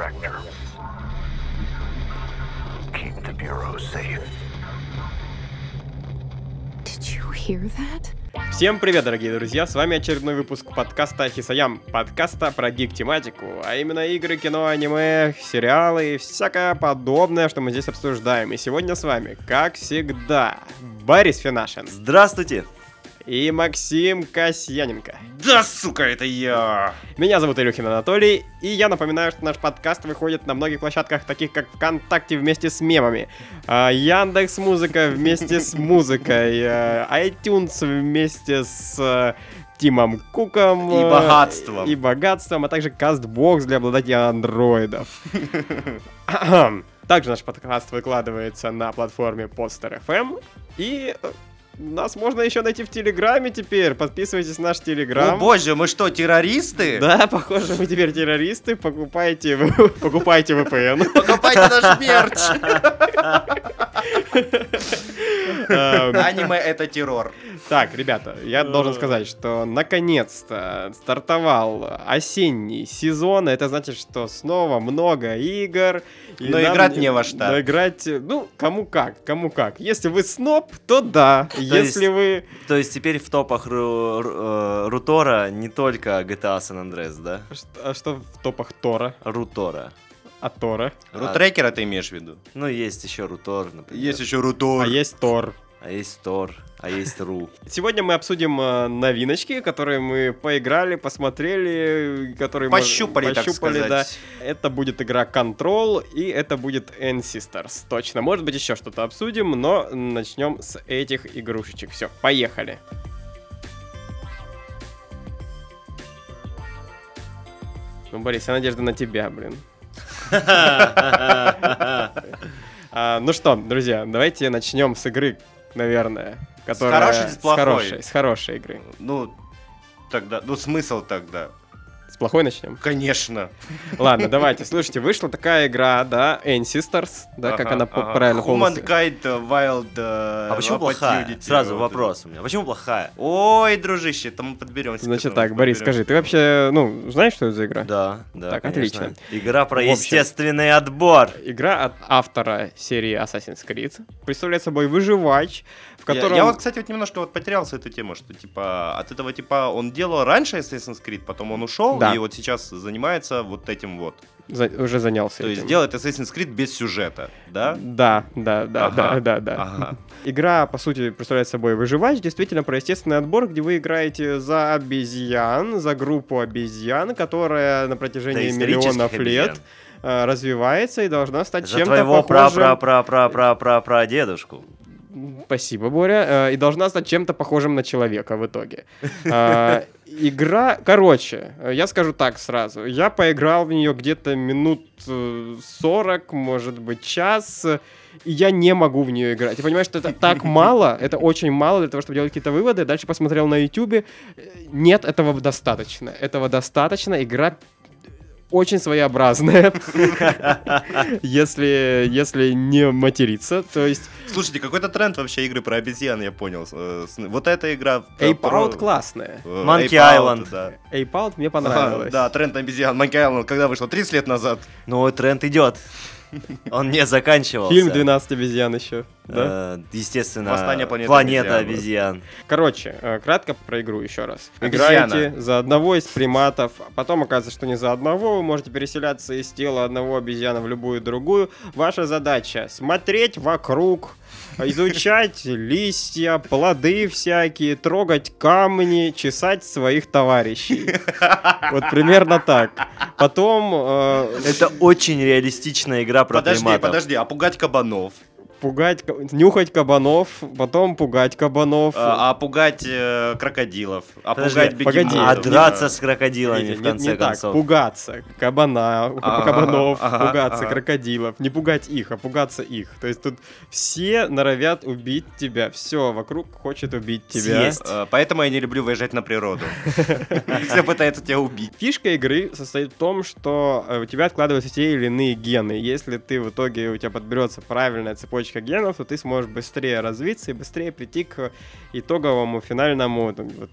Director. Keep the Bureau safe. Did you hear that? Всем привет, дорогие друзья! С вами очередной выпуск подкаста Хисаям, подкаста про гик-тематику, а именно игры, кино, аниме, сериалы и всякое подобное, что мы здесь обсуждаем. И сегодня с вами, как всегда, Борис Финашин Здравствуйте! И Максим Касьяненко. Да, сука, это я! Меня зовут Илюхин Анатолий, и я напоминаю, что наш подкаст выходит на многих площадках, таких как ВКонтакте вместе с мемами, а, Яндекс Музыка вместе с музыкой, а, iTunes вместе с а, Тимом Куком. И богатством. И богатством, а также Castbox для обладателей андроидов. Также наш подкаст выкладывается на платформе Podster FM. И э, нас можно еще найти в Телеграме теперь. Подписывайтесь на наш Телеграм. О боже, мы что, террористы? Да, похоже, вы теперь террористы. Покупайте, покупайте VPN. Покупайте наш мерч! Эм, Аниме это террор. Так, ребята, я должен сказать, что наконец-то стартовал осенний сезон. Это значит, что снова много игр. Но нам играть не во что. Но играть, ну, кому как, кому как. Если вы сноб, то да. Если вы... То есть теперь в топах э, Рутора не только GTA San Andreas, да? А что в топах Тора? Рутора. А Тора? Рутрекера ты имеешь в виду? Ну, есть еще Рутор, например. Есть еще Рутор. А есть Тор. А есть Тор, а есть Ру. Сегодня мы обсудим э, новиночки, которые мы поиграли, посмотрели, которые мы Пощупали, так пощупали, да. сказать. Это будет игра Control и это будет Ancestors. Точно. Может быть, еще что-то обсудим, но начнем с этих игрушечек. Все, поехали. Ну, Борис, я надежда на тебя, блин. А, ну что, друзья, давайте начнем с игры, наверное, которая хорошей или с плохой? хорошей, с хорошей игры. Ну, тогда, ну смысл тогда? Плохой начнем. Конечно. Ладно, давайте. Слушайте, вышла такая игра, да, Ancestors, да, как она правильно полностью. Humankind Wild uh, А почему плохая? Сразу Вот вопрос у меня. Почему плохая? Ой, дружище, там мы подберемся. Значит так, Борис, скажи, ты вообще, ну, знаешь, что это за игра? Да, да, Так, конечно. отлично. Игра про естественный отбор. Игра от автора серии Assassin's Creed представляет собой выживач, в Я- котором... Я, вот, кстати, вот немножко вот потерялся эту тему, что типа от этого типа он делал раньше Assassin's Creed, потом он ушел Да. И вот сейчас занимается вот этим вот. за- уже занялся То есть этим. делает Assassin's Creed без сюжета, да? Да, да, да, Ага, да, да, да. ага. Игра, по сути, представляет собой выживач, действительно про естественный отбор, где вы играете за обезьян, за группу обезьян, которая на протяжении Доисторических миллионов лет обезьян. э, развивается и должна стать За чем-то твоего похожим... пра-пра-пра-пра-пра-пра дедушку. Спасибо, Боря. Э, И должна стать чем-то похожим на человека в итоге. Игра, короче, э, я скажу так сразу. Я поиграл в нее где-то минут э, 40, может быть, час. э, И я не могу в нее играть. Я понимаю, что это так мало, это очень мало для того, чтобы делать какие-то выводы. Дальше посмотрел на YouTube. Нет, этого достаточно. Этого достаточно. Игра очень своеобразная, если, если не материться. То есть Слушайте, какой-то тренд вообще игры про обезьян, я понял. Э, Вот эта игра... Ape про- Out классная. э, Monkey Ape Out, Island. да. Ape Out мне Ага, понравилось. Да, тренд обезьян. Monkey Island, когда вышло? 30 лет назад. Ну, тренд идет. Он не заканчивался. Фильм 12 обезьян еще. Да? Э, естественно, Восстание планеты планета обезьян. обезьян. Короче, э, кратко про игру еще раз. Обезьяна. Играете за одного из приматов, а потом оказывается, что не за одного, вы можете переселяться из тела одного обезьяна в любую другую. Ваша задача смотреть вокруг, изучать листья, плоды всякие, трогать камни, чесать своих товарищей. Вот примерно так. Потом э, Это очень реалистичная игра про Подожди, приматов. подожди, а пугать кабанов? Пугать, нюхать кабанов, потом пугать кабанов. А, а пугать э, крокодилов? А Подожди, пугать погоди. бегемотов? А драться с крокодилами, Не- в не- конце не так, концов. пугаться кабана, Ага, кабанов, ага, пугаться ага. крокодилов, не пугать их, а пугаться их. То есть тут все норовят убить тебя, все вокруг хочет убить тебя. Съесть. Э, Поэтому я не люблю выезжать на природу. Все пытаются тебя убить. Фишка игры состоит в том, что э, у тебя откладываются те или иные гены. Если ты в итоге у тебя подберется правильная цепочка цепочка генов, то ты сможешь быстрее развиться и быстрее прийти к итоговому финальному там, вот,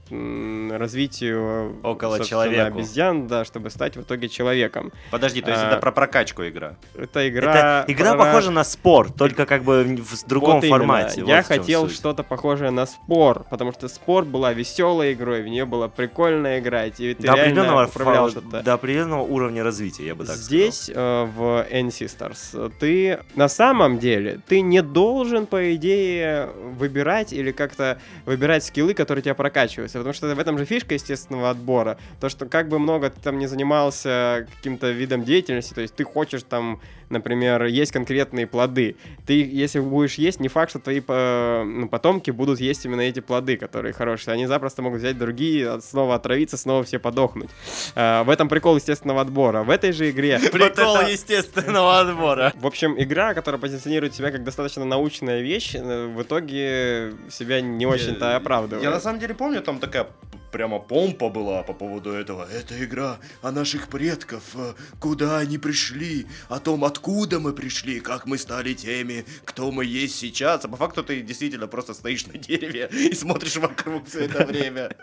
развитию Около человеку. обезьян, да, чтобы стать в итоге человеком. Подожди, то есть А, это про прокачку игра. Это игра. Это игра про- похожа на спор, только как бы в другом Вот именно. формате. Я Вот хотел что-то похожее на спор, потому что спор была веселой игрой, в нее было прикольно играть, и ты до реально определенного, что-то. до определенного уровня развития, я бы так Здесь, э, в Ancestors, ты на самом деле, ты не должен, по идее, выбирать или как-то выбирать скиллы, которые тебя прокачиваются, потому что в этом же фишка естественного отбора. То, что как бы много ты там не занимался каким-то видом деятельности, то есть ты хочешь там, например, есть конкретные плоды. Ты, если будешь есть, не факт, что твои по- ну, потомки будут есть именно эти плоды, которые хорошие. Они запросто могут взять другие, снова отравиться, снова все подохнуть. Э, В этом прикол естественного отбора. В этой же игре Прикол это- естественного отбора. в общем, игра, которая позиционирует себя как достаточно научная вещь, э, в итоге себя не очень-то оправдывает. Я на самом деле помню, там такая прямо помпа была по поводу этого. Это игра о наших предков, э, куда они пришли, о том, откуда мы пришли, как мы стали теми, кто мы есть сейчас. А по факту ты действительно просто стоишь на дереве и смотришь вокруг все это время.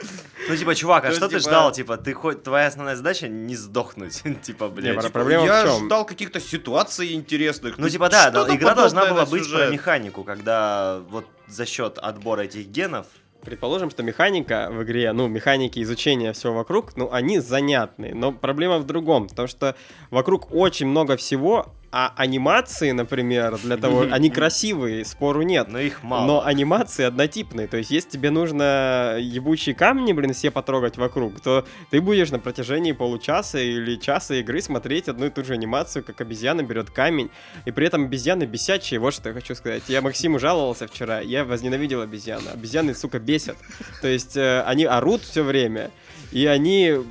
Ну, типа, чувак, а То что ты типа- ждал? Типа, ты хоть твоя основная задача не сдохнуть. Типа, блядь. про- Проблема в Я ждал каких-то ситуаций интересных. Ну, типа, да, игра должна была быть про механику, когда вот за счет отбора этих генов Предположим, что механика в игре, ну, механики изучения всего вокруг, ну, они занятные. Но проблема в другом, потому что вокруг очень много всего, а анимации, например, для того, они красивые, спору нет. но их мало. Но анимации однотипные. То есть, если тебе нужно ебучие камни, блин, все потрогать вокруг, то ты будешь на протяжении получаса или часа игры смотреть одну и ту же анимацию, как обезьяна берет камень. И при этом обезьяны бесячие. Вот что я хочу сказать. Я Максиму жаловался вчера. Я возненавидел обезьян. Обезьяны, сука, бесят. То есть, э, они орут все время. И они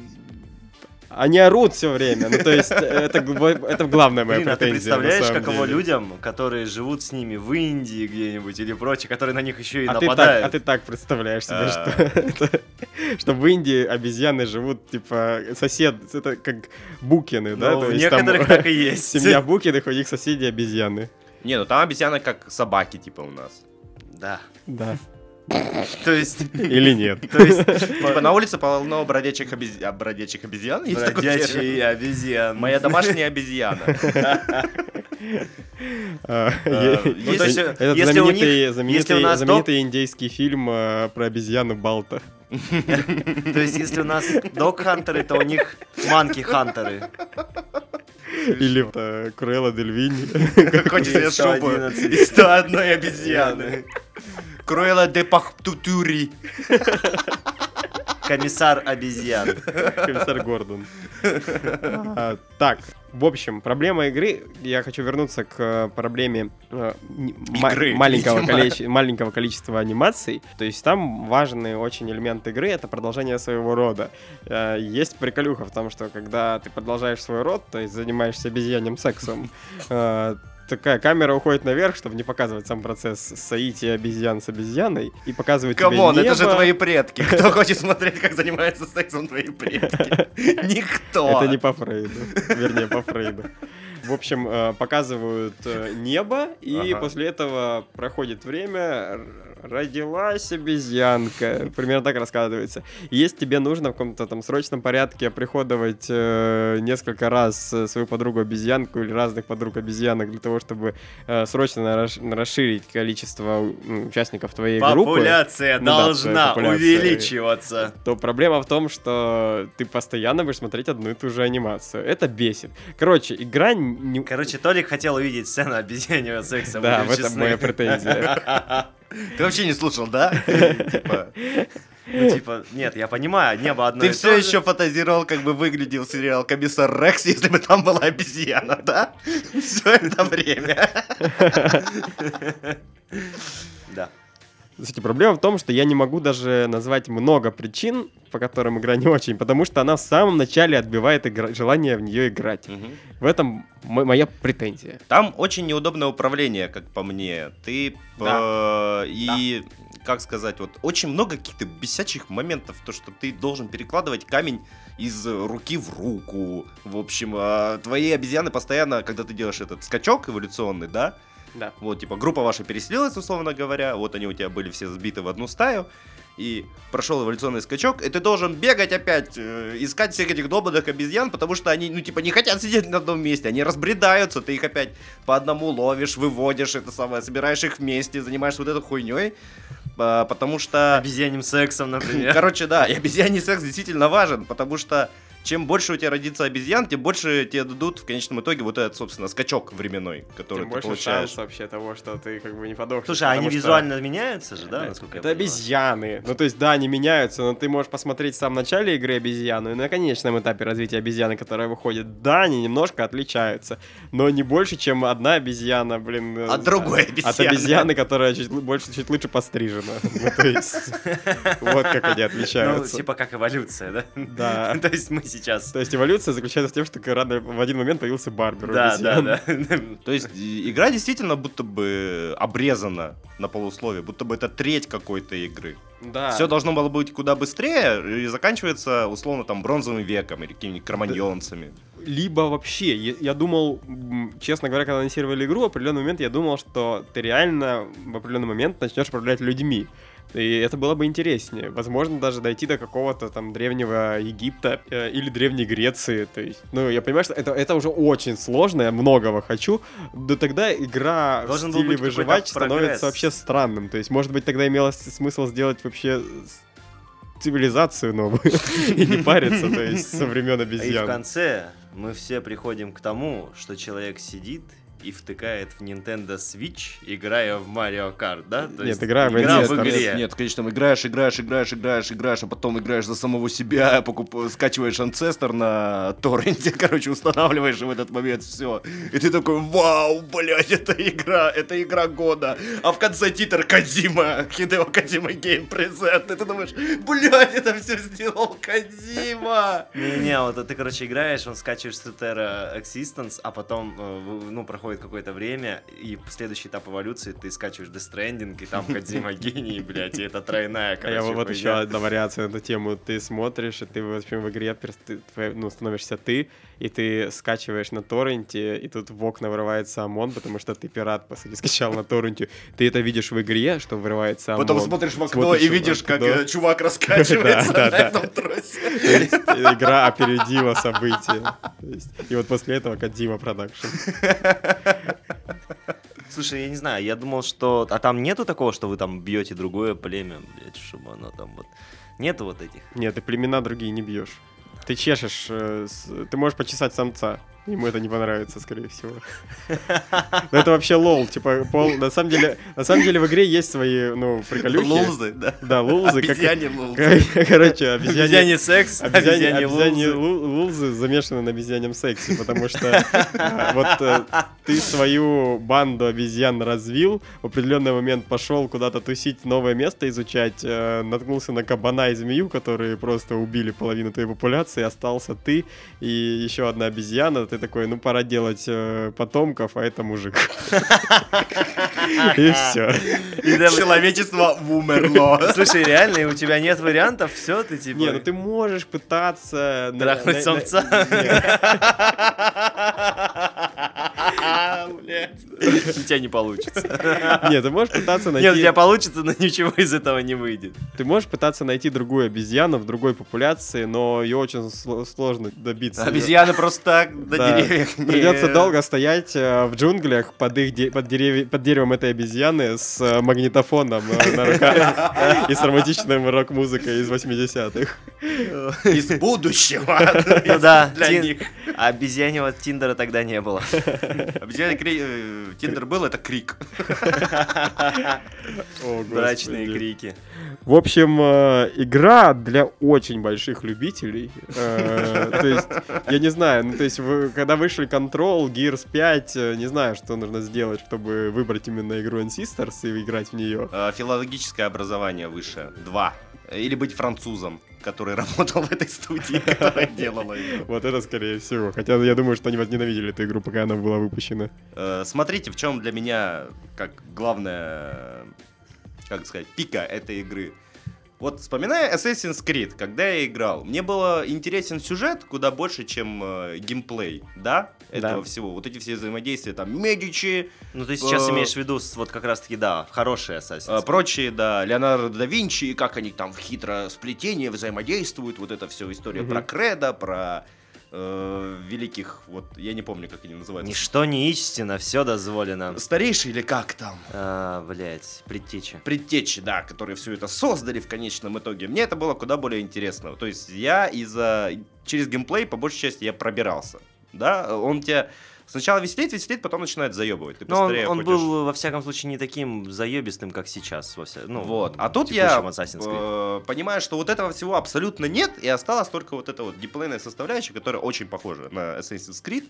они орут все время. Ну, то есть, это, это главная моя Блин, а ты претензия. представляешь, каково деле. людям, которые живут с ними в Индии где-нибудь или прочее, которые на них еще и А ты, так, нападают? а ты так представляешь себе, А. что, это- что в Индии обезьяны живут, типа, сосед, это как букины, да? Ну, То в есть там некоторых так и есть. Семья букиных, у них соседи обезьяны. Не, ну там обезьяны как собаки, типа у нас. Да. Да. То есть... Или нет. То есть... Типа на улице полно бродячих, обез- а, бродячих обезьян. Бродячие обезьян. Моя домашняя обезьяна. А, Э, е- ну, то есть, Этот если у знаменитый индейский фильм э, про обезьяну Балта. То есть, если у нас дог-хантеры, то у них манки-хантеры. Или э, Круэлла Дель Винни. Хочешь себе шубу 111. из 101 обезьяны. Круэлла де Пахтутури. Комиссар обезьян. Комиссар Гордон. А, Так, в общем, проблема игры, я хочу вернуться к э, проблеме э, Игры, маленького, количе- маленького количества анимаций. То есть там важный очень элемент игры — это продолжение своего рода. Э, Есть приколюха в том, что когда ты продолжаешь свой род, то есть занимаешься обезьянным сексом, э, такая камера уходит наверх, чтобы не показывать сам процесс соития обезьян с обезьяной, и показывает тебе Come on, это же небо. твои предки. Кто хочет смотреть, как занимаются сексом твои предки? Никто. Это не по Фрейду. Вернее, по Фрейду. В общем, э, показывают э, небо, и Ага. после этого проходит время, родилась обезьянка. Примерно так рассказывается. Если тебе нужно в каком-то там срочном порядке приходовать э, несколько раз э, свою подругу обезьянку или разных подруг обезьянок для того, чтобы э, срочно расширить количество участников твоей группы, Популяция Ну да, должна популяция. увеличиваться. то проблема в том, что ты постоянно будешь смотреть одну и ту же анимацию. Это бесит. Короче, игра не... Короче, Толик хотел увидеть сцену обезьяньего секса. да, в этом моя претензия. Ты вообще не слушал, да? Типа, Ну, типа, нет, я понимаю, небо одно Ты все еще фантазировал, как бы выглядел сериал «Комиссар Рекс», если бы там была обезьяна, да? Все это время. Да. Кстати, проблема в том, что я не могу даже назвать много причин, по которым игра не очень, потому что она в самом начале отбивает игра- желание в нее играть. В этом мо- моя претензия. Там очень неудобное управление, как по мне. Ты э, и как сказать, вот очень много каких-то бесячих моментов, то что ты должен перекладывать камень из руки в руку. В общем, э, твои обезьяны постоянно, когда ты делаешь этот скачок эволюционный, да, Да. Вот, типа, группа ваша переселилась, условно говоря, вот они у тебя были все сбиты в одну стаю, и прошел эволюционный скачок, и ты должен бегать опять, э, искать всех этих долбанных обезьян, потому что они, ну, типа, не хотят сидеть на одном месте, они разбредаются, ты их опять по одному ловишь, выводишь, это самое, собираешь их вместе, занимаешься вот этой хуйней, а, потому что... Обезьяним сексом, например. Короче, да, и обезьяний секс действительно важен, потому что чем больше у тебя родится обезьян, тем больше тебе дадут в конечном итоге вот этот, собственно, скачок временной, который Тем ты больше получаешь. шанс вообще того, что ты как бы не подохнешь. Слушай, а они что- визуально меняются же, да, насколько я Это понимаю? обезьяны. Ну, то есть, да, они меняются, но ты можешь посмотреть в самом начале игры обезьяну и на конечном этапе развития обезьяны, которая выходит. Да, они немножко отличаются, но не больше, чем одна обезьяна, блин. э, От другой От обезьяны. обезьяны, которая чуть больше, чуть лучше пострижена. Ну, то есть, вот как они Ну, отличаются. типа как эволюция, да? Да. То есть мы сейчас... То есть эволюция заключается в том, что рано в один момент появился Барбер. Да, да, да. То есть и- игра действительно будто бы обрезана на полусловие, будто бы это треть какой-то игры. Да. Все должно было быть куда быстрее и заканчивается условно там бронзовым веком или какими-нибудь кроманьонцами. либо вообще, я, я думал, честно говоря, когда анонсировали игру, в определенный момент я думал, что ты реально в определенный момент начнешь управлять людьми. И это было бы интереснее. Возможно, даже дойти до какого-то там древнего Египта э, или древней Греции. То есть, ну, я понимаю, что это, это уже очень сложно, я многого хочу. Но тогда игра Должен в стиле выживать становится прогресс. вообще странным. То есть, может быть, тогда имело смысл сделать вообще цивилизацию новую и не париться, то есть со времен И в обезьян. конце мы все приходим к тому, что человек сидит и втыкает в Nintendo Switch, играя в Mario Kart, да? То Нет, есть игра в игра Нет, в там игре. Нет, нет, конечно, там играешь, играешь, играешь, играешь, играешь, а потом играешь за самого себя, покуп... скачиваешь Ancestor на торренте, короче, устанавливаешь в этот момент все. И ты такой, вау, блядь, это игра, это игра года. А в конце титр Кадима, Хидео Кадима Гейм Презент. И ты думаешь, блядь, это все сделал Кадима. Не-не, вот ты, короче, играешь, он скачиваешь с Terra Existence, а потом, э, ну, проходит какое-то время, и следующий этап эволюции ты скачиваешь Stranding, и там Кодзима гений, блядь, и это тройная, А короче, я вот, еще одна вариация на эту тему. Ты смотришь, и ты, в общем, в игре ну, становишься ты, и ты скачиваешь на торренте, и тут в окна вырывается ОМОН, потому что ты пират, по сути, скачал на торренте. Ты это видишь в игре, что вырывается ОМОН. Потом смотришь в окно и видишь, как э, чувак раскачивается на этом тросе. Есть игра опередила события. И вот после этого Кодзима продакшн. Слушай, я не знаю, я думал, что... А там нету такого, что вы там бьете другое племя, блядь, чтобы оно там вот... Нету вот этих? Нет, ты племена другие не бьешь. Ты чешешь, э, ты можешь почесать самца. Ему это не понравится, скорее всего. Но это вообще лол, типа, пол, на самом деле, на самом деле в игре есть свои, ну, приколюхи. Лулзы, да. Да, лулзы. как- Обезьяне лулзы. Короче, обезьяне... Обезьяне секс, Обезьяне, обезьяне обезьяне лулзы. лу- лулзы замешаны на обезьянем сексе, потому что а, вот э, ты свою банду обезьян развил, в определенный момент пошел куда-то тусить, новое место изучать, э, наткнулся на кабана и змею, которые просто убили половину твоей популяции, остался ты и еще одна обезьяна, ты такой, ну пора делать э, потомков, а это мужик. И все. Человечество умерло. Слушай, реально, и у тебя нет вариантов, все, ты типа... Не, ну ты можешь пытаться... Трахнуть самца. Блядь. У тебя не получится. Нет, ты можешь пытаться найти... Нет, у тебя получится, но ничего из этого не выйдет. Ты можешь пытаться найти другую обезьяну в другой популяции, но ее очень сло- сложно добиться. Обезьяны просто так на деревьях Придется долго стоять э, в джунглях под, их под, дерев- под деревом этой обезьяны с э, магнитофоном э, на руках и с романтичной рок-музыкой из 80-х. из будущего. Ну да, Для них. а обезьяньего Тиндера тогда не было. Обезьяны кри- э, Тиндер был, это крик. Брачные крики. В общем, э, игра для очень больших любителей. Э, То есть, я не знаю, ну то есть, когда вышли Control, Gears 5, э, не знаю, что нужно сделать, чтобы выбрать именно игру Ancestors и играть в нее. Филологическое образование высшее. Два. Или быть французом, который работал в этой студии, которая делала ее. Вот это скорее всего. Хотя я думаю, что они возненавидели эту игру, пока она была выпущена. Э, Смотрите, в чем для меня, как главная, как сказать, пика этой игры. Вот вспоминая Assassin's Creed, когда я играл, мне было интересен сюжет куда больше, чем э, геймплей, да? Этого Да. всего. Вот эти все взаимодействия, там, Медичи, Ну, ты сейчас Э, имеешь в виду вот как раз-таки, да, хорошие Assassin's э, Creed. прочие, да, Леонардо да Винчи, и как они там в хитро сплетение взаимодействуют, вот это все история Мгм. про Кредо, про э, великих, вот, я не помню, как они называются. Ничто не истина, все дозволено. Старейший или как там? А, блять, предтеча. предтечи, да, которые все это создали в конечном итоге. Мне это было куда более интересно. То есть я из-за... Через геймплей, по большей части, я пробирался. Да, он тебя сначала веселит, веселит, потом начинает заебывать. Ты Но он, быстрее он был, во всяком случае, не таким заебистым, как сейчас. Во вся... ну, Вот. А тут я э, понимаю, что вот этого всего абсолютно нет, и осталась только вот эта вот геймплейная составляющая, которая очень похожа на Assassin's Creed.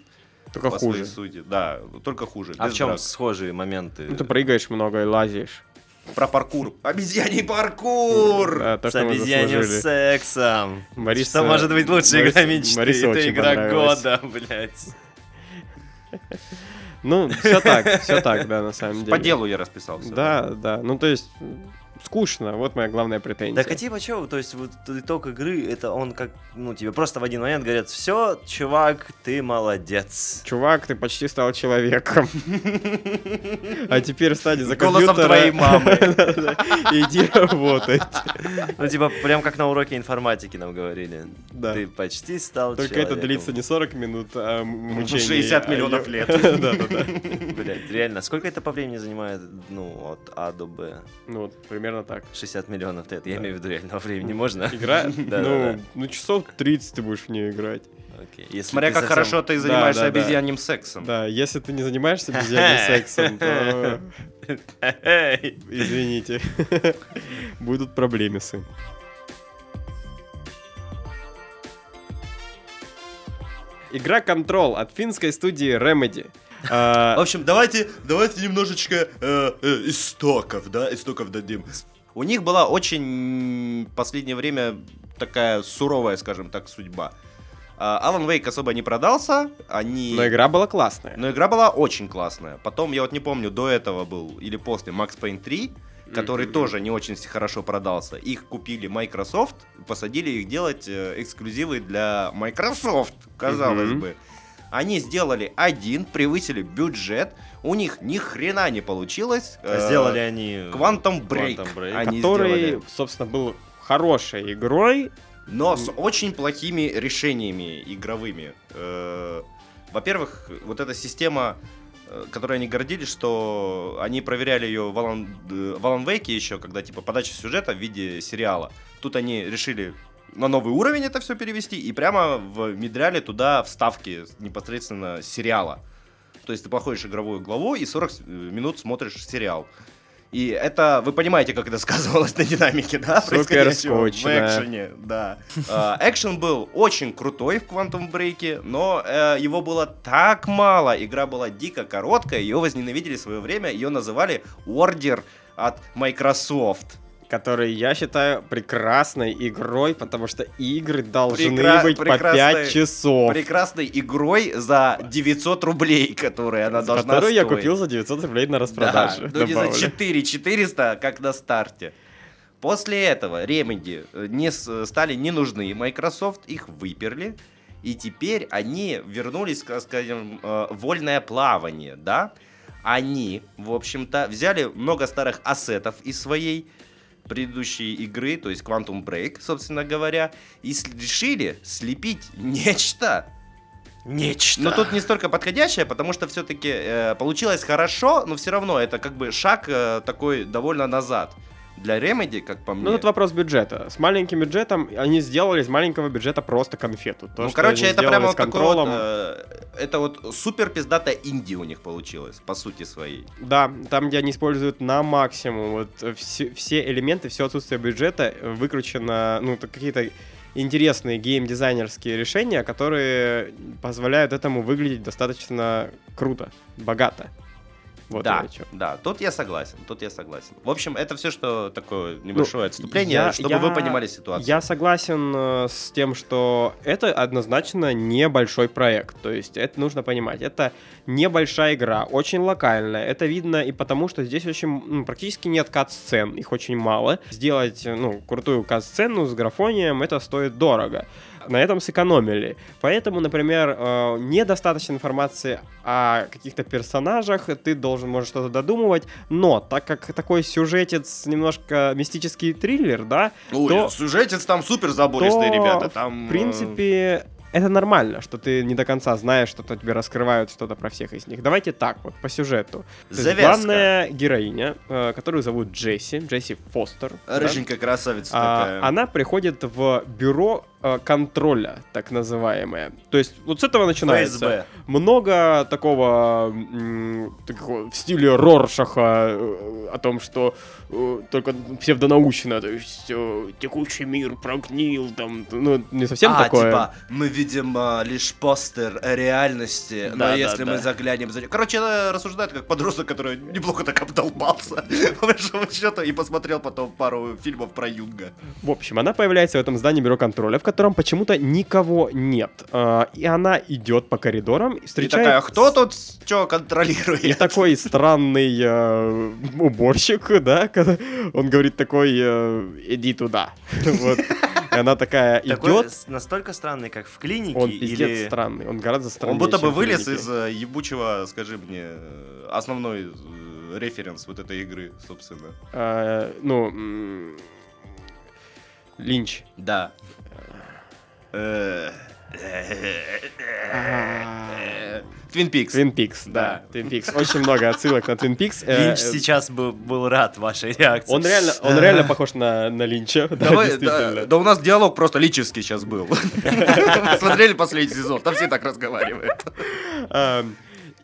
Только по своей хуже. сути. Да, только хуже. А в чем драк. схожие моменты? Ну, ты прыгаешь много и лазишь. Про паркур. Обезьяний паркур! Да, то, С заслужили. сексом. Мариса- Что может быть лучше Мариса- игра мечты? Это игра года, блядь. Ну, все так, все так, да, на самом деле. По делу я расписался. Да, да. Ну, то есть, скучно. Вот моя главная претензия. Так а типа чё, то есть вот итог игры, это он как, ну тебе просто в один момент говорят, все, чувак, ты молодец. Чувак, ты почти стал человеком. А теперь стань за Голосом компьютера. твоей мамы. Иди работать. Ну типа прям как на уроке информатики нам говорили. Да. Ты почти стал Только это длится не 40 минут, а м- мучений. 60 а миллионов ё- лет. Да-да-да. Блядь, реально, сколько это по времени занимает, ну, от А до Б? Ну, вот примерно так. 60 миллионов лет, я имею в виду реального времени, можно? Игра, Да, ну, да, ну, часов 30 ты будешь в нее играть. Окей. Если Смотря как совсем- хорошо ты занимаешься да, да. обезьянным сексом. Да, если ты не занимаешься обезьянным сексом, то извините. Будут проблемисы. Игра Control от финской студии Remedy. А, В общем, давайте, давайте немножечко э, э, истоков, да, истоков дадим. У них была очень в последнее время такая суровая, скажем так, судьба. А, Alan Wake особо не продался, они... Но игра была классная. Но игра была очень классная. Потом, я вот не помню, до этого был или после Max Payne 3, который тоже не очень хорошо продался. Их купили Microsoft, посадили их делать э, эксклюзивы для Microsoft, казалось Мгм. бы. Они сделали один, превысили бюджет, у них ни хрена не получилось. э, Сделали они... Quantum Break. Quantum Break. Они который, сделали. собственно, был хорошей игрой. но с очень плохими решениями игровыми. Э, Во-первых, вот эта система, э, которой они гордились, что они проверяли ее в Alan, э, в Alan Wake еще, когда типа подача сюжета в виде сериала. Тут они решили на новый уровень это все перевести и прямо внедряли туда вставки непосредственно сериала. То есть ты проходишь игровую главу и 40 с- э, минут смотришь сериал. И это, вы понимаете, как это сказывалось на динамике, да? Происходящего в экшене, да. А, Экшен был очень крутой в Quantum Break, но э, его было так мало, игра была дико короткая, ее возненавидели в свое время, ее называли Order от Microsoft. Который я считаю прекрасной игрой, потому что игры должны Прекра- быть по прекрасной- 5 часов. Прекрасной игрой за 900 рублей, которые она должна Которую я стоить. купил за 900 рублей на Да, распродаже. ну не за добавлю. 4 400, как на старте. После этого Remedy э, не с- стали не нужны, Microsoft их выперли, и теперь они вернулись, ска- скажем, э, вольное плавание, да? Они, в общем-то, взяли много старых ассетов из своей предыдущей игры, то есть Quantum Break, собственно говоря, и с- решили слепить нечто Нечто. но тут не столько подходящее, потому что все-таки получилось хорошо, но все равно это как бы шаг э, такой довольно назад. Для Remedy, как по мне. Ну, тут вопрос бюджета. С маленьким бюджетом они сделали из маленького бюджета просто конфету. То, ну, короче, это прямо вот такой контролем. вот, э, это вот супер пиздатая инди у них получилось, по сути своей. Да, там, где они используют на максимум вот э, все, все элементы, все отсутствие бюджета выкручено, ну, то какие-то интересные геймдизайнерские решения, которые позволяют этому выглядеть достаточно круто, богато. Вот да, да, тут я согласен, тут я согласен. В общем, это все, что такое небольшое отступление, Ну, я- чтобы я- вы понимали ситуацию. Я согласен э, с тем, что это однозначно небольшой проект. То есть это нужно понимать. Это небольшая игра, очень локальная. Это видно и потому, что здесь очень практически нет кат-сцен, их очень мало. Сделать э, ну, крутую кат-сцену с графонием это стоит дорого. На этом сэкономили. Поэтому, например, э, недостаточно информации о каких-то персонажах, ты должен, может, что-то додумывать, но так как такой сюжетец немножко мистический триллер, да, Ой, то- сюжетец там супер забористые то, ребята. Там, в принципе, это нормально, что ты не до конца знаешь, что-то тебе раскрывают что-то про всех из них. Давайте так, вот по сюжету. То есть Завязка. главная героиня, э, которую зовут Джесси, Джесси Фостер. э, да, Рыженькая красавица а, такая. она приходит в бюро э, контроля, так называемое. То есть вот с этого начинается. ФСБ. Много такого, такого в стиле Роршаха э, о том, что э, только псевдонаучно, то есть э, текущий мир прогнил, там, ну, не совсем а, такое. типа, мы видим а, лишь постер реальности, но Да, да, если мы да. заглянем за... Короче, она рассуждает как подросток, который неплохо так обдолбался, по большому счету, и посмотрел потом пару фильмов про Юнга. В общем, она появляется в этом здании бюро контроля, в котором почему-то никого нет. А, И она идет по коридорам и И встречает... такая, кто тут что контролирует? И такой странный э, уборщик, да, он говорит такой, э, иди туда. Вот. И она такая Такой идет, с- настолько странный, как в клинике, он пиздец или... странный, он гораздо страннее, Он будто бы вылез из э, ебучего, скажи мне, э, основной референс вот этой игры, собственно. А, ну, Линч. Да. Твин Пикс. Твин Пикс, да. Твин Пикс. Очень много отсылок на Твин Пикс. Э, Линч сейчас бы был рад вашей реакции. Он реально, он реально похож на, на Линча. Да, Давай, да, действительно. да у нас диалог просто лический сейчас был. Смотрели последний сезон, там все так разговаривают.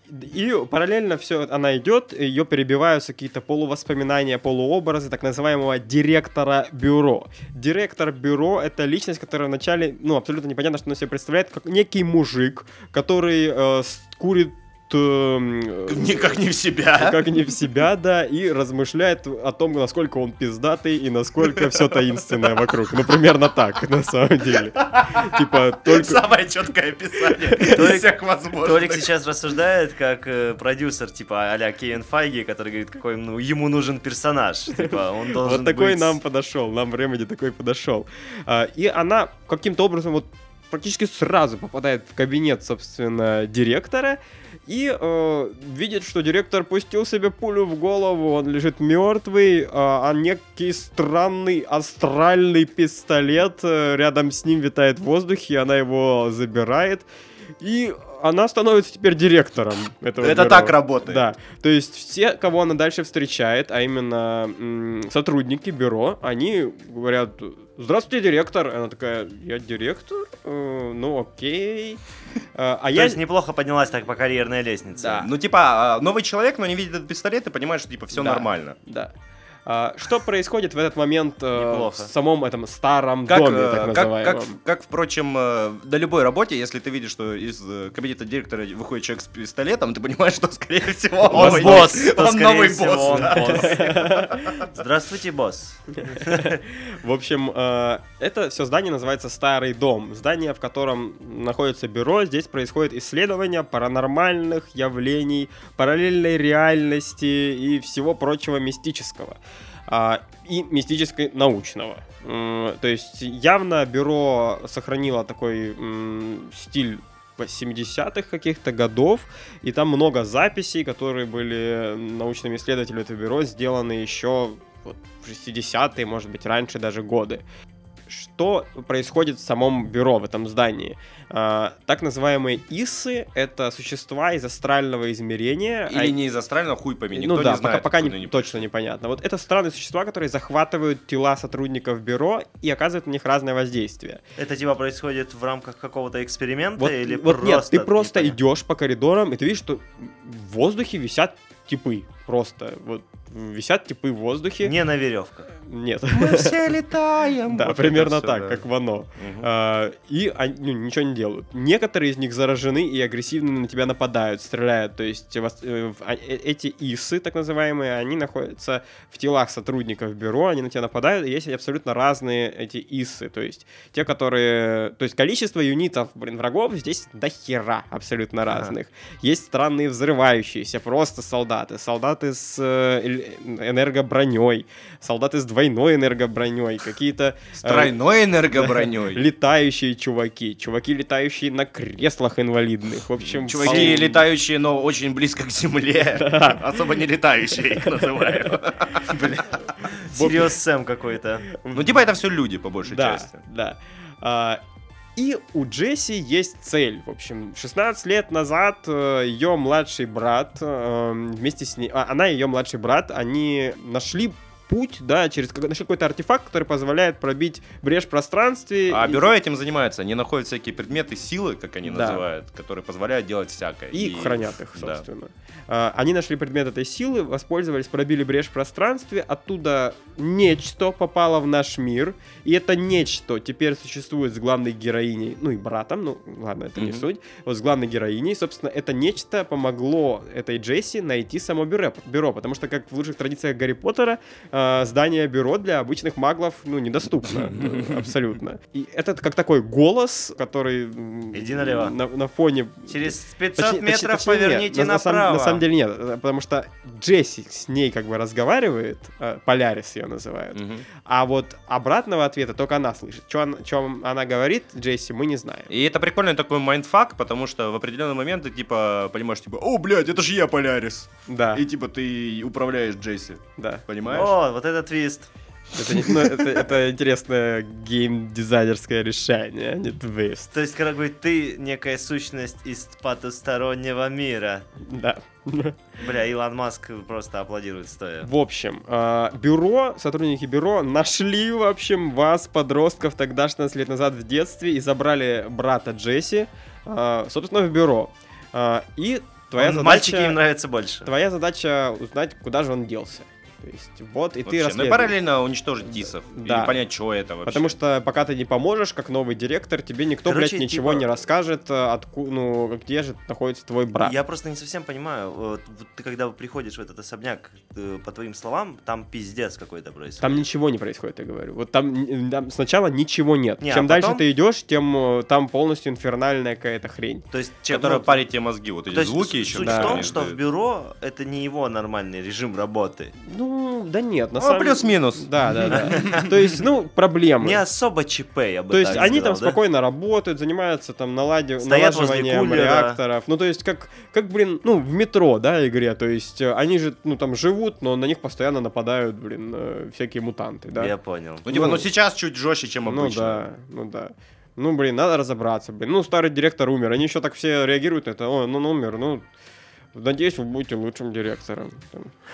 И параллельно все, она идет, ее перебиваются какие-то полувоспоминания, полуобразы так называемого директора бюро. Директор бюро — это личность, которая вначале, ну, абсолютно непонятно, что он себе представляет, как некий мужик, который э, курит Никак не в себя. как не в себя, да, и размышляет о том, насколько он пиздатый и насколько все таинственное вокруг. Ну, примерно так, на самом деле. Типа, только... Самое четкое описание из всех возможных. Толик сейчас рассуждает как э, продюсер, типа а-ля Кевин Файги, который говорит, какой ну, ему нужен персонаж. Типа, он должен Вот такой быть- нам подошел, нам в Remedy такой подошел. А, И она каким-то образом вот практически сразу попадает в кабинет, собственно, директора и э, видит, что директор пустил себе пулю в голову, он лежит мертвый, а, а некий странный астральный пистолет э, рядом с ним витает в воздухе, она его забирает. И она становится теперь директором этого Это бюро. так работает. Да. То есть все, кого она дальше встречает, а именно сотрудники бюро, они говорят, здравствуйте, директор. Она такая, я директор? Э, ну окей. А а То я... есть неплохо поднялась так по карьерной лестнице. Да. Ну, типа, а, новый человек, но не видит этот пистолет и понимает, что, типа, все Да. нормально. Да. А, что происходит в этот момент э, в самом этом старом Как, доме, э, так как, называемом? как, как, впрочем, э, на любой работе, если ты видишь, что из э, кабинета директора выходит человек с пистолетом, ты понимаешь, что, скорее всего, Он новый- босс, Он скорее новый всего, босс. он да. босс. Здравствуйте, босс. В общем, э, это все здание называется Старый дом. Здание, в котором находится бюро. Здесь происходит исследование паранормальных явлений, параллельной реальности и всего прочего мистического. А, и мистической научного. То есть явно бюро сохранило такой стиль 70-х каких-то годов, и там много записей, которые были научными исследователями этого бюро сделаны еще вот, в 60-е, может быть, раньше даже годы. Что происходит в самом бюро, в этом здании? А, так называемые ИСы — это существа из астрального измерения. а- Или не из астрального, хуй пойми, никто ну да, не знает. пока, пока откуда не, они точно непонятно. Вот это странные существа, которые захватывают тела сотрудников бюро и оказывают на них разное воздействие. Это типа происходит в рамках какого-то эксперимента Вот, или вот просто... нет, ты просто непонятно? идешь по коридорам, и ты видишь, что в воздухе висят типы. Просто вот висят типы в воздухе. Не на веревках. Нет. Мы все летаем. Да, Вот примерно так, да. как в оно. А, И они ну, ничего не делают. Некоторые из них заражены и агрессивно на тебя нападают, стреляют. То есть э, в- а- э- эти исы, так называемые, они находятся в телах сотрудников бюро, они на тебя нападают, и есть абсолютно разные эти исы. То есть те, которые... То есть количество юнитов, блин, врагов здесь до хера абсолютно Ага. разных. Есть странные взрывающиеся, просто солдаты. Солдаты с э, энергоброней, солдаты с двойной энергоброней, какие-то... э, С тройной энергоброней. летающие чуваки, чуваки, летающие на креслах инвалидных. В общем, Чуваки, летающие, но очень близко к земле. Особо не летающие, их называю. Сириус Сэм какой-то. Ну, типа, это все люди, по большей да, части. да. А, и у Джесси есть цель. В общем, 16 лет назад ее младший брат э, вместе с ней, а, она и ее младший брат, они нашли путь, да, через какой-то артефакт, который позволяет пробить брешь в пространстве. А и- бюро этим занимается. Они находят всякие предметы силы, как они Да. называют, которые позволяют делать всякое. И, хранят их, да. собственно. А, Они нашли предмет этой силы, воспользовались, пробили брешь в пространстве, оттуда нечто попало в наш мир, и это нечто теперь существует с главной героиней, ну и братом, ну ладно, это не Мгм. суть, вот с главной героиней, собственно, это нечто помогло этой Джесси найти само бюро, бюро потому что, как в лучших традициях Гарри Поттера, а, здание бюро для обычных маглов, ну, недоступно э, абсолютно. И это как такой голос, который Иди налево. на, на фоне Через 500 Точнее- метров точнее- поверните нет. На- на самом- направо. На самом деле нет, э, потому что Джесси с ней как бы разговаривает, э, Полярис ее называют, Мгм. а вот обратного ответа только она слышит. Что она говорит, Джесси, мы не знаем. И это прикольный такой mindfuck, потому что в определенный момент ты типа понимаешь, типа, о, блядь, это же я Полярис. Да, И типа ты управляешь Джесси. да. Понимаешь? О, вот это твист. Это, не- ну, это, это интересное геймдизайнерское решение, а не твист. То есть, как бы ты некая сущность из потустороннего мира. Да. Бля, Илон Маск просто аплодирует стоя. В общем, э, бюро, сотрудники бюро нашли, в общем, вас, подростков, тогда 16 лет назад в детстве, и забрали брата Джесси, э, собственно, в бюро. И твоя Он- задача... Мальчики им нравятся больше. Твоя задача узнать, куда же он делся. То есть, вот, и ты Вообще. Ну и расследуешь. параллельно уничтожить тисов. Да. И понять, что это вообще. Потому что пока ты не поможешь, как новый директор, тебе никто, Короче, блядь, ничего типа- не расскажет, откуда, ну, где же находится твой брат. Я просто не совсем понимаю. Вот, вот ты когда приходишь в этот особняк, э, по твоим словам, там пиздец какой-то происходит. Там ничего не происходит, я говорю. Вот там, там сначала ничего нет. Не, а Чем дальше потом- ты идешь, тем э, там полностью инфернальная какая-то хрень. То есть, Которая ну, парит тебе мозги, вот эти звуки с- еще. Суть да. в том, что в бюро это не его нормальный режим работы. Ну, да нет, на Ну, самом плюс-минус. Да, да, да. То есть, ну, проблемы. Не особо ЧП, я бы То есть они там спокойно работают, занимаются там налаживанием реакторов. Ну, то есть как, как, блин, ну, в метро, да, игре. То есть э, они же, ну, там живут, но на них постоянно нападают, блин, э, всякие мутанты, да. Я понял. Ну, типа, Ну, ну сейчас чуть жестче, чем Ну обычно. да, ну да. Ну, блин, надо разобраться, блин. Ну, старый директор умер. Они еще так все реагируют на это. О, ну, он умер, ну... Надеюсь, вы будете лучшим директором.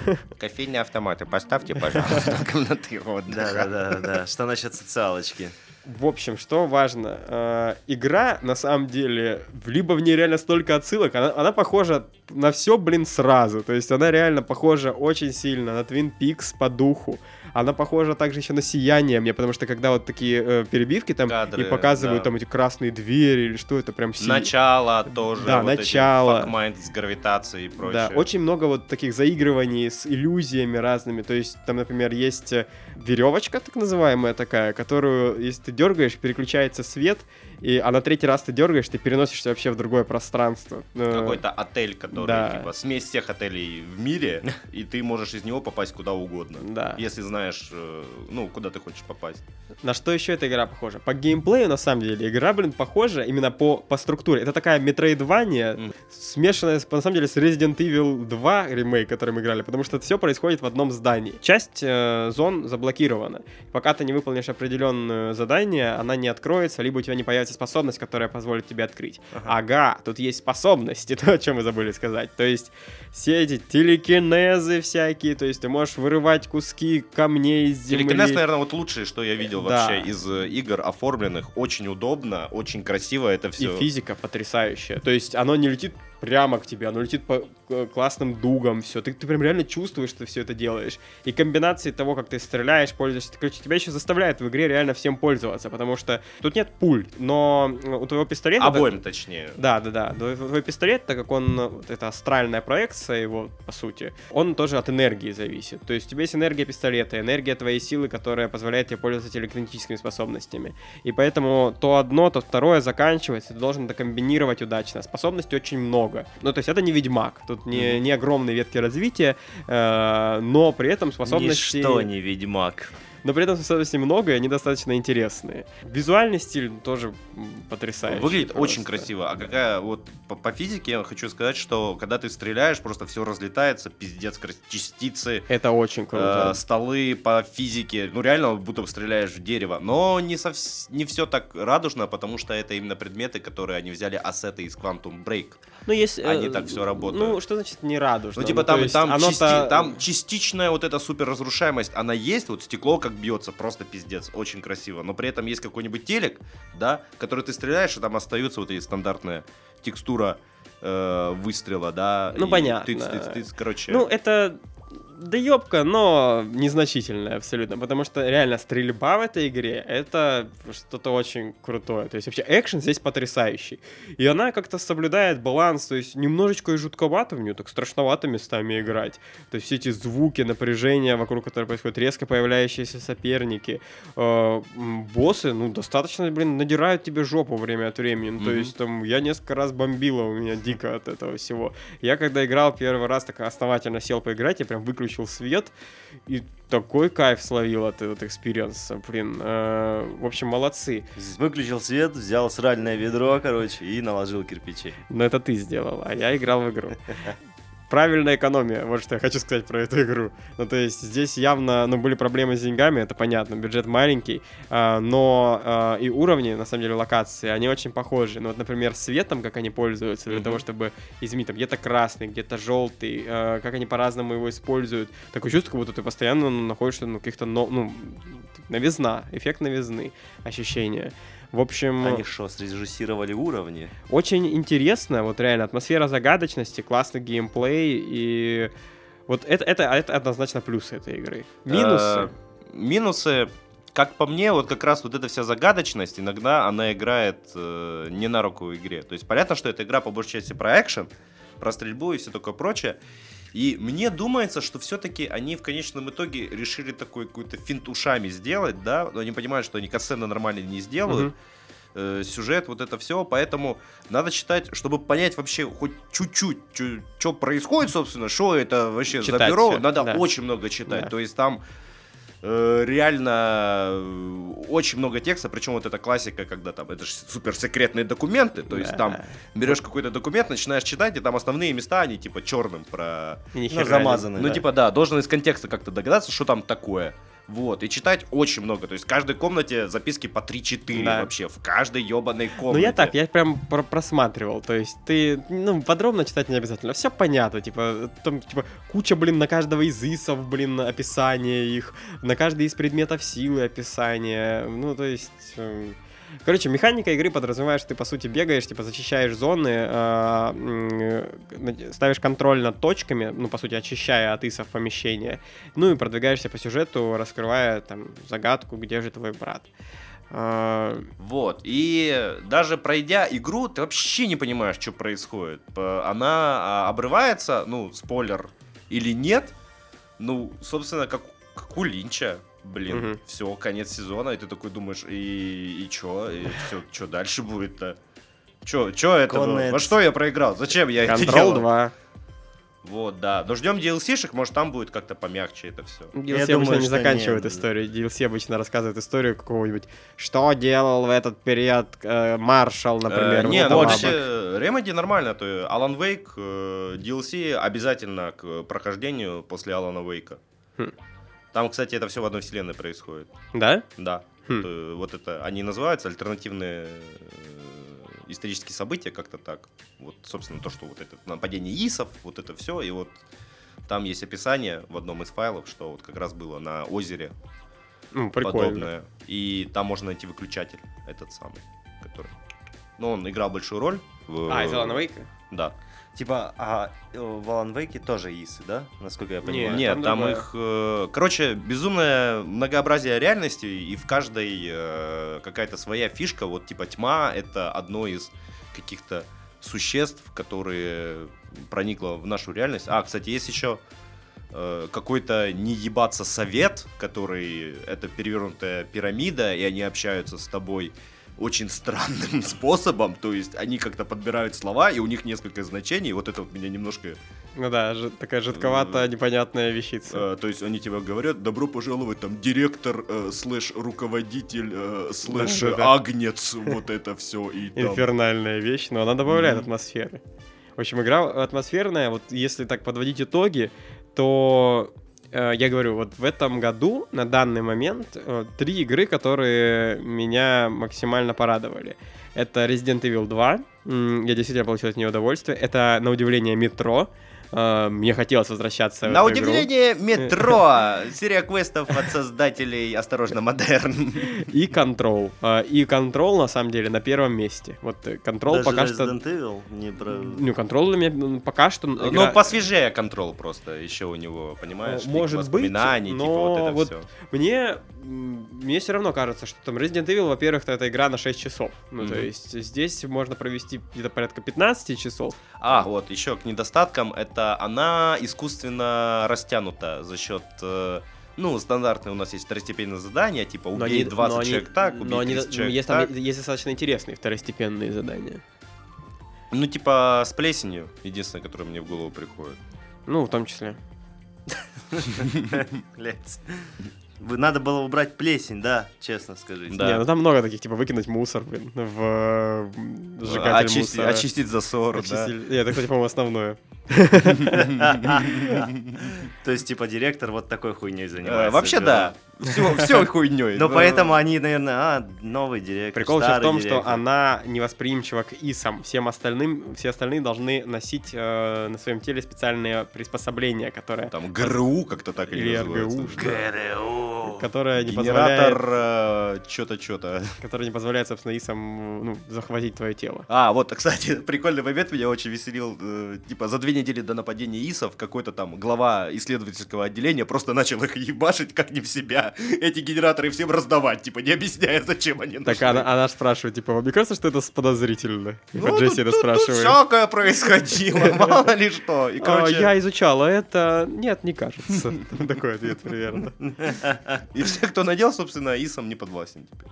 Кофейные автоматы поставьте, пожалуйста, комнаты Да, да, да, да. Что насчет социалочки? В общем, что важно, э, игра на самом деле, либо в ней реально столько отсылок, она, она похожа на все, блин, сразу. То есть она реально похожа очень сильно на Twin Peaks по духу. Она похожа также еще на сияние мне, потому что когда вот такие э, перебивки там Кадры, и показывают да. там эти красные двери или что это прям си- Начало тоже. Да, вот эти начало. fuckmind с гравитацией и прочее. Да, очень много вот таких заигрываний с иллюзиями разными. То есть там, например, есть э, веревочка, так называемая такая, которую, если ты дергаешь, переключается свет, и, а на третий раз ты дергаешь, ты переносишься вообще в другое пространство. Э, Какой-то отель, который, да. типа, смесь всех отелей в мире, и ты можешь из него попасть куда угодно. Да. Если знаешь, э, ну, куда ты хочешь попасть. На что еще эта игра похожа? По геймплею, на самом деле, игра, блин, похожа именно по, по структуре. Это такая метроидвания, Мгм. смешанная, на самом деле, с Resident Evil 2 ремейк, который мы играли, потому что все происходит в одном здании. Часть э, зон заблокирована. Пока ты не выполнишь определенное задание, она не откроется, либо у тебя не появится способность, которая позволит тебе открыть. Ага, тут есть способности, то, о чем мы забыли сказать. То есть все эти телекинезы всякие, то есть ты можешь вырывать куски камней из земли. Телекинез, наверное, вот лучшее, что я видел Да. вообще из э, игр оформленных. Очень удобно, очень красиво это И все. физика потрясающая. То есть оно не летит прямо к тебе, оно летит по э, классным дугам, все. Ты, ты прям реально чувствуешь, что ты все это делаешь. И комбинации того, как ты стреляешь, пользуешься, короче, тебя еще заставляет в игре реально всем пользоваться, потому что тут нет пуль, но у твоего пистолета... Обоим, точнее. Да, да, да. Твой, пистолет, так как он, э, вот это астральная проекция его, по сути, он тоже от энергии зависит. То есть у тебя есть энергия пистолета, энергия твоей силы, которая позволяет тебе пользоваться телекинетическими способностями. И поэтому то одно, то второе заканчивается, ты должен это комбинировать удачно. Способностей очень много. Ну, то есть это не Ведьмак, тут не, не огромные ветки развития, э, но при этом способности... Ничто не Ведьмак. Но при этом способностей много, и они достаточно интересные. Визуальный стиль тоже потрясающий. Выглядит просто. очень красиво. А какая вот по, по физике я хочу сказать, что когда ты стреляешь, просто все разлетается, пиздец, частицы, Это очень круто. э, столы по физике. Ну реально, будто бы стреляешь в дерево. Но не, совс- не все так радужно, потому что это именно предметы, которые они взяли ассеты из Quantum Break. Ну, есть... они э, так всё работают. Ну, что значит не радужно? Ну, типа то там, там, части- там частичная вот эта супер разрушаемость, она есть, вот стекло как бьется, просто пиздец, очень красиво. Но при этом есть какой-нибудь телек, да, который ты стреляешь, и там остается вот эта стандартная текстура э, выстрела, да. Ну, понятно. тыц, тыц, тыц, короче. Ну, это доебка, но незначительная абсолютно, потому что реально стрельба в этой игре — это что-то очень крутое. То есть вообще экшен здесь потрясающий. И она как-то соблюдает баланс, то есть немножечко и жутковато в нее, так страшновато местами играть. То есть все эти звуки, напряжение, вокруг которого происходит, резко появляющиеся соперники, э, боссы, ну, достаточно, блин, надирают тебе жопу время от времени. Ну, То есть там я несколько раз бомбило у меня дико от этого всего. Я когда играл первый раз, так основательно сел поиграть, я прям выключил свет и такой кайф словил от этого experience а. Блин, э, в общем, молодцы. Выключил свет, взял сральное ведро, короче, и наложил кирпичей. Но это ты сделал, а я играл в игру. Правильная экономия, вот что я хочу сказать про эту игру. Ну, то есть здесь явно, ну, были проблемы с деньгами, это понятно, бюджет маленький, а, но а, и уровни, на самом деле, локации, они очень похожи. Ну, вот, например, светом, как они пользуются для Мгм. того, чтобы изменить, там, где-то красный, где-то желтый, а, как они по-разному его используют. Такое чувство, как будто ты постоянно ну, находишься, ну, каких-то, ну, новизна, эффект новизны, ощущения. В общем... Они что, срежиссировали уровни? Очень интересно, вот реально, атмосфера загадочности, классный геймплей, и вот это, это, это однозначно плюсы этой игры. Минусы. Э, Минусы, как по мне, вот как раз вот эта вся загадочность, иногда она играет э, не на руку игре. То есть понятно, что эта игра по большей части про экшен, про стрельбу и все такое прочее. И мне думается, что все-таки они в конечном итоге решили такой какой-то финт ушами сделать, да, но они понимают, что они касцены нормально не сделают, Мгм. э, сюжет, вот это все, поэтому надо читать, чтобы понять вообще хоть чуть-чуть, что происходит, собственно, что это вообще за Читать бюро, всё, надо да. очень много читать, Да. то есть там реально э, очень много текста, причем вот эта классика, когда там, это же суперсекретные документы, то есть Да. там берешь какой-то документ, начинаешь читать, и там основные места, они типа черным про... Ну, замазаны. Ну, да. типа, да, должен из контекста как-то догадаться, что там такое. Вот, и читать очень много. То есть в каждой комнате записки по 3-4 Да. вообще. В каждой ебаной Ну комнате. я так, я прям про- просматривал, то есть ты, ну, подробно читать не обязательно, все понятно, типа, там, типа, куча, блин, на каждого из исов, блин, описание их, на каждый из предметов силы описание, ну, то есть... Короче, механика игры подразумевает, что ты, по сути, бегаешь, типа, зачищаешь зоны, а, э, ставишь контроль над точками, ну, по сути, очищая от исов помещение, ну, и продвигаешься по сюжету, раскрывая, там, загадку, где же твой брат. А, Вот, и даже пройдя игру, ты вообще не понимаешь, что происходит. Она а, обрывается, ну, спойлер, или нет. Ну, собственно, как, как у Линча. Блин, Мгм. все, конец сезона, и ты такой думаешь, и, и чё, и все, что дальше будет-то? Чё, чё это? Конец. Во что я проиграл? Зачем я это Control делал? 2. Вот, да. Но ждем DLC-шек, может там будет как-то помягче это все. DLC Я обычно думаю, не заканчивает нет. историю. DLC обычно рассказывает историю какого-нибудь, что делал в этот период э, маршал, например. Э, не, ну вообще бабок. Remedy нормально. То есть Alan Wake, э, DLC обязательно к прохождению после Алана Вейка. Хм. Там, кстати, это все в одной вселенной происходит. Да? Да. Хм. То- вот это они называются альтернативные э, исторические события, как-то так. Вот, собственно, то, что вот это нападение ИСов, вот это все, и вот там есть описание в одном из файлов, что вот как раз было на озере Ну, прикольно. подобное. И там можно найти выключатель, этот самый, который... Ну, он играл большую роль. в- А, из Алана Вейка? Да. Типа, а в Alan Wake тоже исы, да? Насколько я понимаю. Нет, Нет, там там, их... э, короче, безумное многообразие реальности, и в каждой э, какая-то своя фишка. Вот типа тьма — это одно из каких-то существ, которые проникло в нашу реальность. А, кстати, есть еще э, какой-то не ебаться совет, который... Это перевернутая пирамида, и они общаются с тобой очень странным способом, то есть они как-то подбирают слова, и у них несколько значений, вот это вот меня немножко Ну да, жи- такая жидковатая, непонятная вещица. Э, то есть они тебе говорят, добро пожаловать, там, директор, э, слэш, руководитель, э, слэш, Да-да-да. агнец, вот это все. И там... Инфернальная вещь, но она добавляет Мгм. атмосферы. В общем, игра атмосферная, вот если так подводить итоги, то э, я говорю, вот в этом году, на данный момент, э, три игры, которые меня максимально порадовали. Это Resident Evil 2, м, я действительно получил от нее удовольствие. Это, на удивление, Метро. Э, Мне хотелось возвращаться в На эту игру. удивление, метро! Серия квестов от создателей «Осторожно, модерн». И Control. Э, И Control, на самом деле, на первом месте. Вот э, Control Даже пока что... Evil не про... Ну, Control для меня м, пока что... игра- Ну, посвежее контрол просто еще у него, понимаешь? Э, может Типа быть, воспоминаний, типа но вот это вот все. Мне, мне все равно кажется, что там Resident Evil, во-первых, это игра на 6 часов. Ну, то Мгм. есть здесь можно провести где-то порядка 15 часов. А, вот, еще к недостаткам, это она искусственно растянута за счет... э, Ну, стандартные у нас есть второстепенные задания, типа Но убей они- 20 но они- человек так, убей но они, 30 ну, человек есть, там так. есть достаточно интересные второстепенные задания. Ну, типа с плесенью, единственное, которое мне в голову приходит. Ну, в том числе. Блядь. Вы надо было убрать плесень, да, честно скажите. Да. Не, ну там много таких, типа выкинуть мусор, блин, в э, сжигатель Очисти- мусора. очистить засор, да. Очиститель. Нет, это, кстати, по-моему, основное. То есть, типа, директор вот такой хуйней Э, занимается. Вообще, да. Все, все хуйней. Но поэтому они, наверное, а, новый директор, Прикол еще в том, что она невосприимчива к ИСам. Всем остальным, все остальные должны носить э, на своем теле специальные приспособления, которые, Там ГРУ как-то так или Или. РГУ, ГРУ. которая не позволяет, Генератор что-то, что-то. которая не позволяет, собственно, ИСам ну, захватить твое тело. А, вот, кстати, прикольный момент меня очень веселил. э, Типа, за две недели до нападения ИСов какой-то там глава исследовательского отделения просто начал их ебашить как не в себя. Эти генераторы всем раздавать, типа, не объясняя, зачем они Так нужны. она, она ж спрашивает, типа, вам не кажется, что это подозрительно? Ну, Джесси тут- это тут- тут спрашивает. всякое происходило, мало ли что. И, «А, короче, я изучала это. Нет, не кажется. Такой ответ примерно. и все, кто надел, собственно, ИСом не подвластен теперь.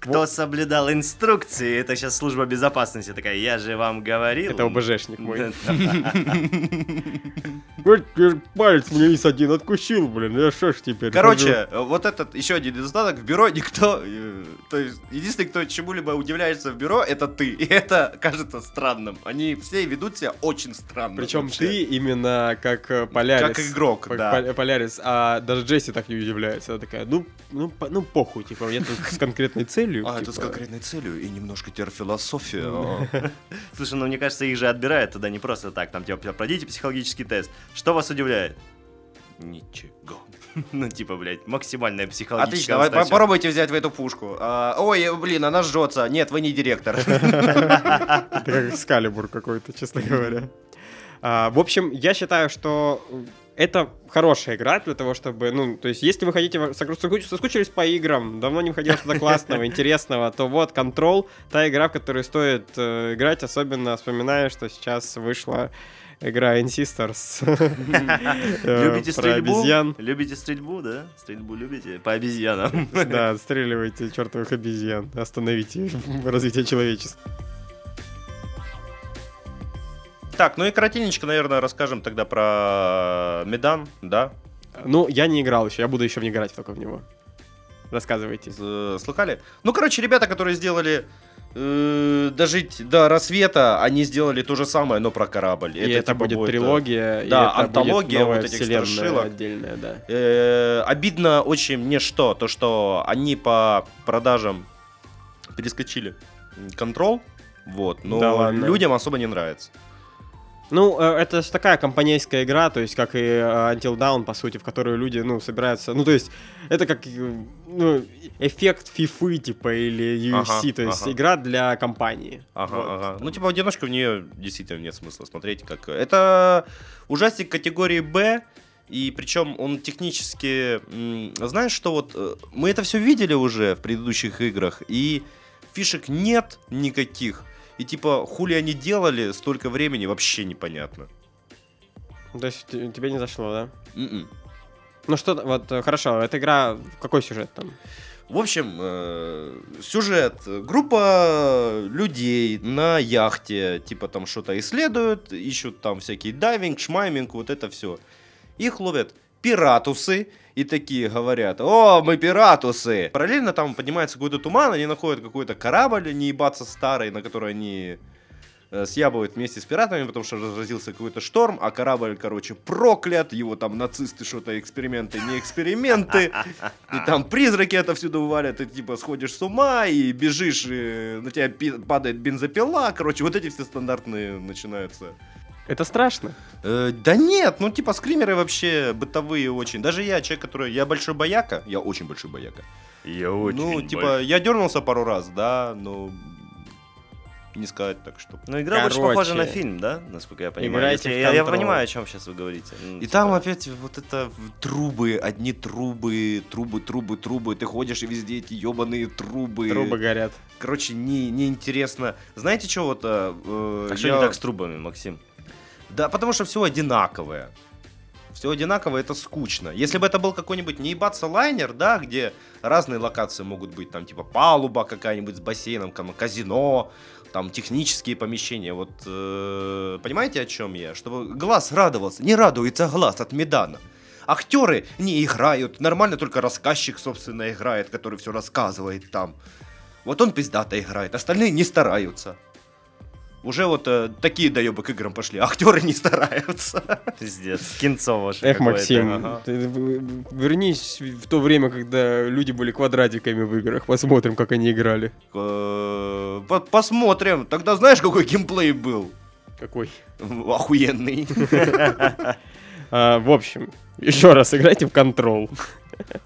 Кто соблюдал инструкции, это сейчас служба безопасности такая, я же вам говорил. Это ОБЖшник мой. Палец мне ИС один откусил, блин, я что ж теперь? Короче, э, вот этот еще один недостаток. В бюро никто... э, То есть, единственный, кто чему-либо удивляется в бюро, это ты. И это кажется странным. Они все ведут себя очень странно. Причем ты именно как э, Полярис. Как игрок, да. Пол- Полярис, а даже Джесси так не удивляется. Она такая, ну, ну, ну похуй, типа, я тут с конкретной целью. А, это с типа. конкретной целью и немножко теперь философия. а. Слушай, ну мне кажется, их же отбирают туда не просто так. Там типа пройдите психологический тест. Что вас удивляет? Ничего. Ну, типа, блядь, максимальная психологическая Отлично, давай попробуйте взять в эту пушку. А, Ой, блин, она жжется. Нет, вы не директор. Это как Экскалибур какой-то, честно говоря. А, в общем, я считаю, что это хорошая игра для того, чтобы, ну, то есть, если вы хотите, соскучились по играм, давно не выходило что-то классного, интересного, то вот Control, та игра, в которую стоит э, играть, особенно вспоминая, что сейчас вышла игра Insisters. э, Любите стрельбу? Любите стрельбу, да? Стрельбу любите? По обезьянам. Да, отстреливайте чертовых обезьян, остановите развитие человечества. Так, ну и коротенечко, наверное, расскажем тогда про Медан, да? Ну, я не играл еще, я буду еще не играть только в него. Рассказывайте. Слыхали? Ну, короче, ребята, которые сделали э, дожить до рассвета, они сделали то же самое, но про корабль. И это, типа будет будет, э, трилогия, и да, это будет антология новая вот этих страшилок. отдельная, да. Э, обидно очень мне что, то что они по продажам перескочили контрол, вот, но Да ладно. людям особо не нравится. Ну, э, это же такая компанейская игра, то есть как и э, Until Dawn, по сути, в которую люди, ну, собираются... Ну, то есть это как э, ну, эффект фифы, типа, или UFC, Ага, то есть ага. игра для компании. Ага, Вот. ага. Ну, типа, одиночку в нее действительно нет смысла смотреть. Как... Это ужастик категории Б, и причем он технически... Знаешь, что вот... Мы это все видели уже в предыдущих играх, и фишек нет никаких. И типа, хули они делали столько времени, вообще непонятно. То есть тебе не зашло, да? М-м. Ну что, вот, э, хорошо, эта игра, какой сюжет там? В общем, э, сюжет. Группа людей на яхте, типа там что-то исследуют, ищут там всякий дайвинг, шмайминг, вот это все. Их ловят пиратусы и такие говорят, о, мы пиратусы. Параллельно там поднимается какой-то туман, они находят какой-то корабль, не ебаться старый, на который они э, съябывают вместе с пиратами, потому что разразился какой-то шторм, а корабль, короче, проклят, его там нацисты что-то, эксперименты, не эксперименты, и там призраки отовсюду валят, ты типа сходишь с ума и бежишь, и на тебя падает бензопила, короче, вот эти все стандартные начинаются. Это страшно. Э, да нет, ну типа скримеры вообще бытовые очень. Даже я, человек, который... Я большой бояка, я очень большой бояка. Я ну, типа, я дернулся пару раз, да, но не сказать так, что... Ну, игра больше похожа на Короче, фильм, да? Насколько я понимаю. играйте Если- я, я понимаю, о чем сейчас вы говорите. Ну, И типа, там опять вот это трубы, одни трубы, трубы, трубы, трубы. Ты ходишь и везде эти ебаные трубы. Трубы горят. Короче, не, неинтересно. Знаете, что вот... э, э, А что я- не так с трубами, Максим? Да, потому что все одинаковое. Все одинаково, это скучно. Если бы это был какой-нибудь не ебаться лайнер, да, где разные локации могут быть, там типа палуба какая-нибудь с бассейном, казино, там технические помещения. Вот э, понимаете, о чем я? Чтобы глаз радовался. Не радуется глаз от Медана. Актеры не играют, нормально только рассказчик, собственно, играет, который все рассказывает там. Вот он пиздато играет, остальные не стараются. Уже вот э, такие доебы к играм пошли, актеры не стараются. Пиздец. Кинцово же Эх. Максим, Ага. ты в- вернись в то время, когда люди были квадратиками в играх. Посмотрим, как они играли. Э, по- Посмотрим. Тогда знаешь, какой геймплей был? Какой? Охуенный. А, в общем, еще раз играйте в Control.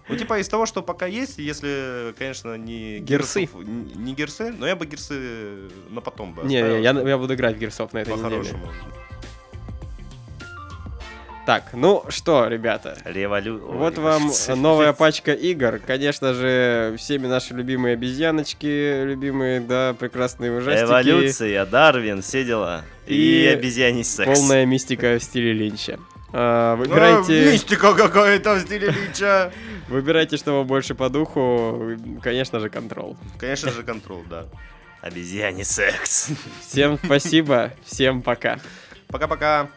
Ну, типа, из того, что пока есть, если, конечно, не Герсы. герсов- не герсы, но я бы герсы на потом бы Не, я, я буду играть в Герсов на этой неделе. по-хорошему. Так, ну что, ребята, Револю... вот Ой, вам новая пачка игр. Конечно же, всеми наши любимые обезьяночки, любимые, да, прекрасные ужастики. Эволюция, Дарвин, все дела. И, И обезьяний секс. Полная мистика в стиле Линча. А, А, выбирайте, мистика какая-то в стиле Лича. выбирайте, что вам больше по духу. Конечно же, контрол. Конечно же, контрол, да. Обезьяний секс. Всем спасибо, всем пока. Пока-пока.